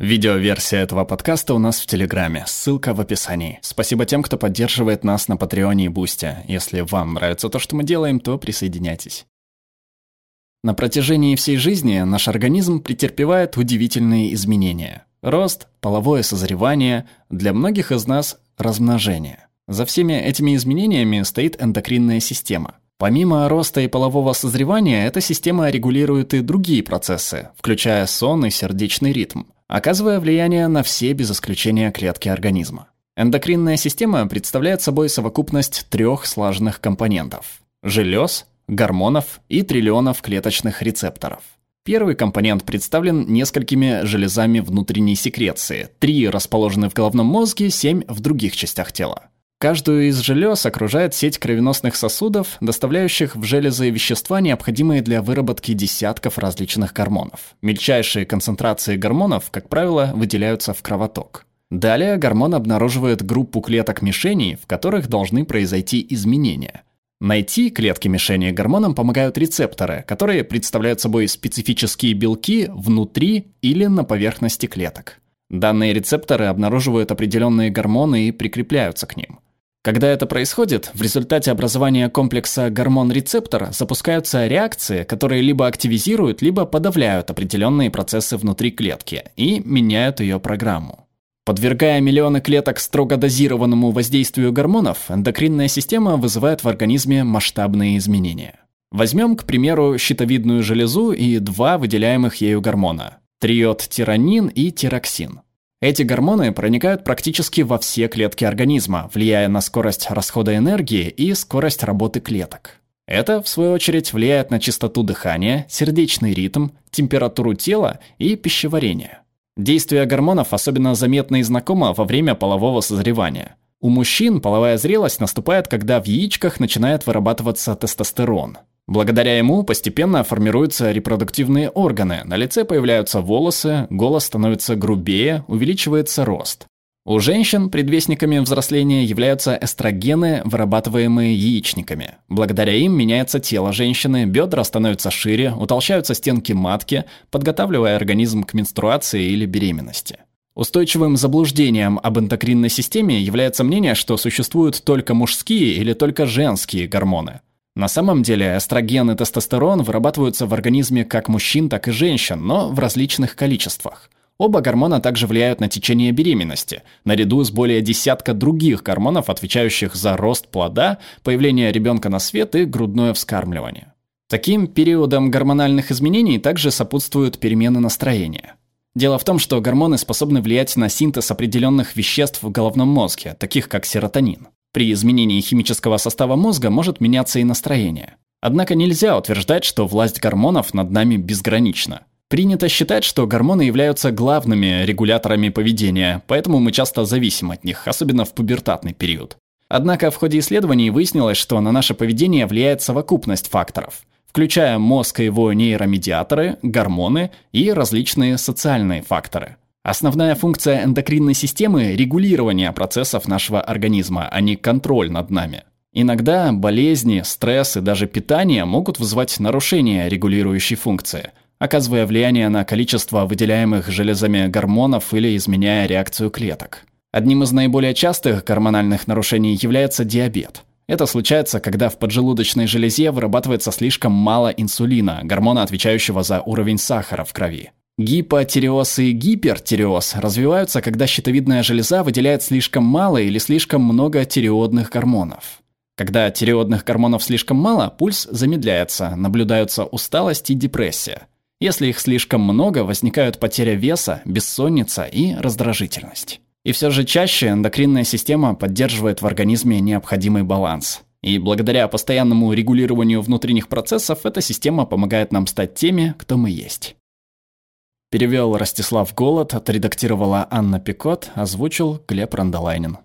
Видеоверсия этого подкаста у нас в Телеграме, ссылка в описании. Спасибо тем, кто поддерживает нас на Патреоне и Бусте. Если вам нравится то, что мы делаем, то присоединяйтесь. На протяжении всей жизни наш организм претерпевает удивительные изменения. Рост, половое созревание, для многих из нас размножение. За всеми этими изменениями стоит эндокринная система. Помимо роста и полового созревания, эта система регулирует и другие процессы, включая сон и сердечный ритм – оказывая влияние на все без исключения клетки организма. Эндокринная система представляет собой совокупность трех слаженных компонентов – желез, гормонов и триллионов клеточных рецепторов. Первый компонент представлен несколькими железами внутренней секреции. Три расположены в головном мозге, семь в других частях тела. Каждую из желез окружает сеть кровеносных сосудов, доставляющих в железы вещества, необходимые для выработки десятков различных гормонов. Мельчайшие концентрации гормонов, как правило, выделяются в кровоток. Далее гормон обнаруживает группу клеток-мишеней, в которых должны произойти изменения. Найти клетки мишени гормонам помогают рецепторы, которые представляют собой специфические белки внутри или на поверхности клеток. Данные рецепторы обнаруживают определенные гормоны и прикрепляются к ним. Когда это происходит, в результате образования комплекса гормон-рецептора запускаются реакции, которые либо активизируют, либо подавляют определенные процессы внутри клетки и меняют ее программу. Подвергая миллионы клеток строго дозированному воздействию гормонов, эндокринная система вызывает в организме масштабные изменения. Возьмем, к примеру, щитовидную железу и два выделяемых ею гормона – триод-тиранин и тироксин. Эти гормоны проникают практически во все клетки организма, влияя на скорость расхода энергии и скорость работы клеток. Это, в свою очередь, влияет на частоту дыхания, сердечный ритм, температуру тела и пищеварение. Действие гормонов особенно заметно и знакомо во время полового созревания. У мужчин половая зрелость наступает, когда в яичках начинает вырабатываться тестостерон – Благодаря ему постепенно формируются репродуктивные органы, на лице появляются волосы, голос становится грубее, увеличивается рост. У женщин предвестниками взросления являются эстрогены, вырабатываемые яичниками. Благодаря им меняется тело женщины, бедра становятся шире, утолщаются стенки матки, подготавливая организм к менструации или беременности. Устойчивым заблуждением об эндокринной системе является мнение, что существуют только мужские или только женские гормоны – на самом деле эстроген и тестостерон вырабатываются в организме как мужчин, так и женщин, но в различных количествах. Оба гормона также влияют на течение беременности, наряду с более десятка других гормонов, отвечающих за рост плода, появление ребенка на свет и грудное вскармливание. Таким периодом гормональных изменений также сопутствуют перемены настроения. Дело в том, что гормоны способны влиять на синтез определенных веществ в головном мозге, таких как серотонин. При изменении химического состава мозга может меняться и настроение. Однако нельзя утверждать, что власть гормонов над нами безгранична. Принято считать, что гормоны являются главными регуляторами поведения, поэтому мы часто зависим от них, особенно в пубертатный период. Однако в ходе исследований выяснилось, что на наше поведение влияет совокупность факторов, включая мозг и его нейромедиаторы, гормоны и различные социальные факторы. Основная функция эндокринной системы – регулирование процессов нашего организма, а не контроль над нами. Иногда болезни, стресс и даже питание могут вызывать нарушение регулирующей функции, оказывая влияние на количество выделяемых железами гормонов или изменяя реакцию клеток. Одним из наиболее частых гормональных нарушений является диабет. Это случается, когда в поджелудочной железе вырабатывается слишком мало инсулина, гормона, отвечающего за уровень сахара в крови. Гипотиреоз и гипертиреоз развиваются, когда щитовидная железа выделяет слишком мало или слишком много тиреодных гормонов. Когда тиреодных гормонов слишком мало, пульс замедляется, наблюдаются усталость и депрессия. Если их слишком много, возникают потеря веса, бессонница и раздражительность. И все же чаще эндокринная система поддерживает в организме необходимый баланс. И благодаря постоянному регулированию внутренних процессов эта система помогает нам стать теми, кто мы есть. Перевел Ростислав Голод, отредактировала Анна Пикот, озвучил Глеб Рандолайнин.